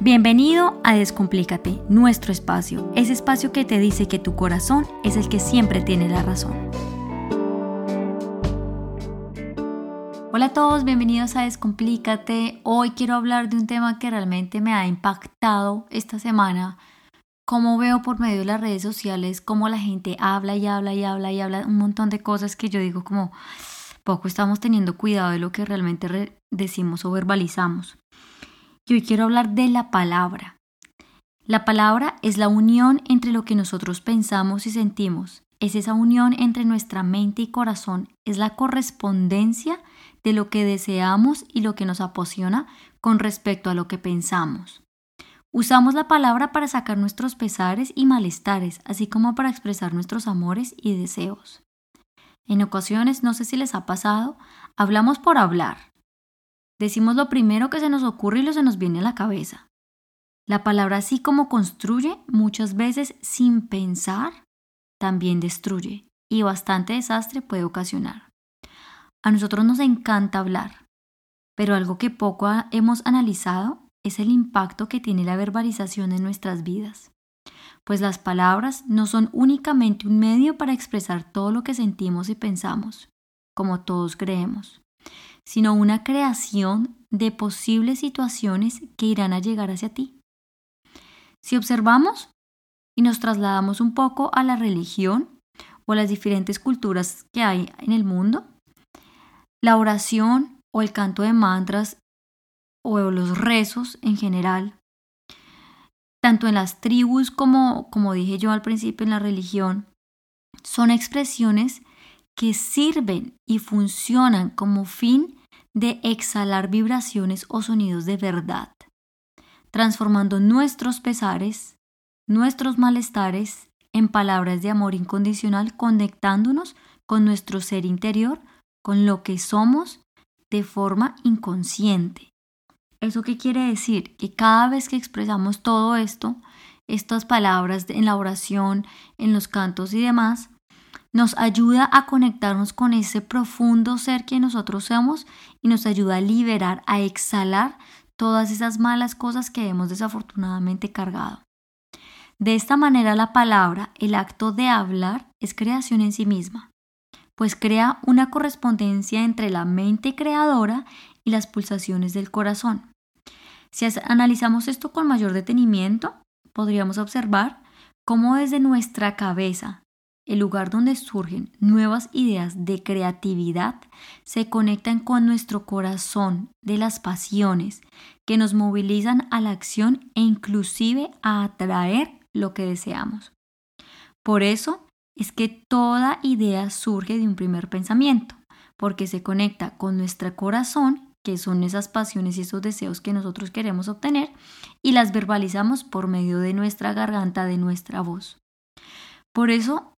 Bienvenido a Descomplícate, nuestro espacio, ese espacio que te dice que tu corazón es el que siempre tiene la razón. Hola a todos, bienvenidos a Descomplícate. Hoy quiero hablar de un tema que realmente me ha impactado esta semana. Como veo por medio de las redes sociales, cómo la gente habla y habla y habla y habla un montón de cosas que yo digo como poco estamos teniendo cuidado de lo que realmente decimos o verbalizamos. Y hoy quiero hablar de la palabra. La palabra es la unión entre lo que nosotros pensamos y sentimos. Es esa unión entre nuestra mente y corazón. Es la correspondencia de lo que deseamos y lo que nos apasiona con respecto a lo que pensamos. Usamos la palabra para sacar nuestros pesares y malestares, así como para expresar nuestros amores y deseos. En ocasiones, no sé si les ha pasado, hablamos por hablar, Decimos lo primero que se nos ocurre y lo se nos viene a la cabeza. La palabra así como construye, muchas veces sin pensar, también destruye y bastante desastre puede ocasionar. A nosotros nos encanta hablar, pero algo que poco hemos analizado es el impacto que tiene la verbalización en nuestras vidas. Pues las palabras no son únicamente un medio para expresar todo lo que sentimos y pensamos, como todos creemos sino una creación de posibles situaciones que irán a llegar hacia ti. Si observamos y nos trasladamos un poco a la religión o a las diferentes culturas que hay en el mundo, la oración o el canto de mantras o los rezos en general, tanto en las tribus como, como dije yo al principio en la religión, son expresiones que sirven y funcionan como fin de exhalar vibraciones o sonidos de verdad, transformando nuestros pesares, nuestros malestares en palabras de amor incondicional, conectándonos con nuestro ser interior, con lo que somos de forma inconsciente. ¿Eso qué quiere decir? Que cada vez que expresamos todo esto, estas palabras en la oración, en los cantos y demás, nos ayuda a conectarnos con ese profundo ser que nosotros somos y nos ayuda a liberar, a exhalar todas esas malas cosas que hemos desafortunadamente cargado. De esta manera la palabra, el acto de hablar, es creación en sí misma, pues crea una correspondencia entre la mente creadora y las pulsaciones del corazón. Si analizamos esto con mayor detenimiento, podríamos observar cómo desde nuestra cabeza, el lugar donde surgen nuevas ideas de creatividad, se conectan con nuestro corazón de las pasiones que nos movilizan a la acción e inclusive a atraer lo que deseamos. Por eso es que toda idea surge de un primer pensamiento, porque se conecta con nuestro corazón, que son esas pasiones y esos deseos que nosotros queremos obtener, y las verbalizamos por medio de nuestra garganta, de nuestra voz. Por eso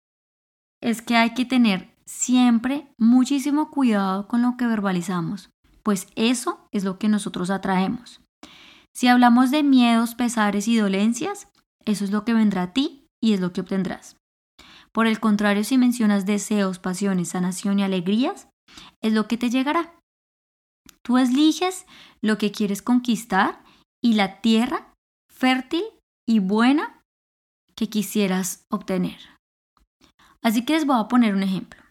es que hay que tener siempre muchísimo cuidado con lo que verbalizamos, pues eso es lo que nosotros atraemos. Si hablamos de miedos, pesares y dolencias, eso es lo que vendrá a ti y es lo que obtendrás. Por el contrario, si mencionas deseos, pasiones, sanación y alegrías, es lo que te llegará. Tú eliges lo que quieres conquistar y la tierra fértil y buena que quisieras obtener. Así que les voy a poner un ejemplo.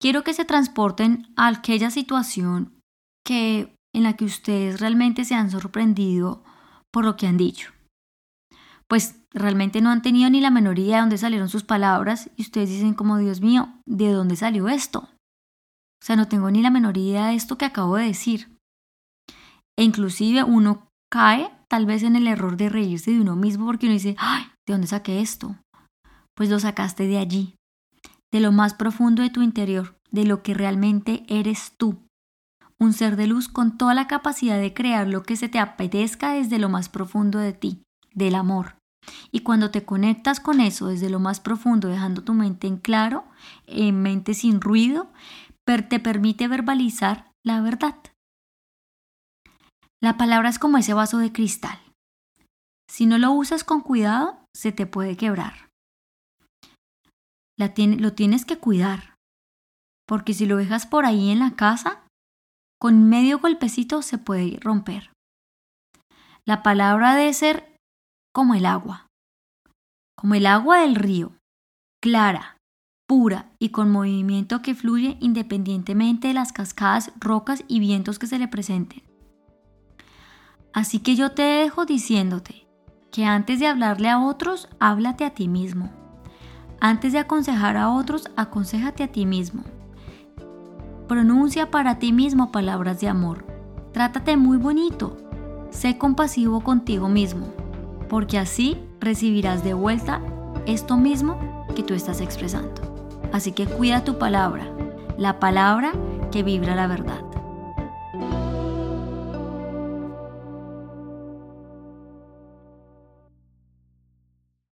Quiero que se transporten a aquella situación que, en la que ustedes realmente se han sorprendido por lo que han dicho. Pues realmente no han tenido ni la menor idea de dónde salieron sus palabras y ustedes dicen como Dios mío, ¿de dónde salió esto? O sea, no tengo ni la menor idea de esto que acabo de decir. E inclusive uno cae tal vez en el error de reírse de uno mismo porque uno dice, ay, ¿de dónde saqué esto? pues lo sacaste de allí, de lo más profundo de tu interior, de lo que realmente eres tú. Un ser de luz con toda la capacidad de crear lo que se te apetezca desde lo más profundo de ti, del amor. Y cuando te conectas con eso desde lo más profundo, dejando tu mente en claro, en mente sin ruido, te permite verbalizar la verdad. La palabra es como ese vaso de cristal. Si no lo usas con cuidado, se te puede quebrar lo tienes que cuidar. Porque si lo dejas por ahí en la casa, con medio golpecito se puede romper. La palabra debe ser como el agua, como el agua del río, clara, pura y con movimiento que fluye independientemente de las cascadas, rocas y vientos que se le presenten. Así que yo te dejo diciéndote que antes de hablarle a otros, háblate a ti mismo. Antes de aconsejar a otros, aconsejate a ti mismo. Pronuncia para ti mismo palabras de amor. Trátate muy bonito. Sé compasivo contigo mismo, porque así recibirás de vuelta esto mismo que tú estás expresando. Así que cuida tu palabra, la palabra que vibra la verdad.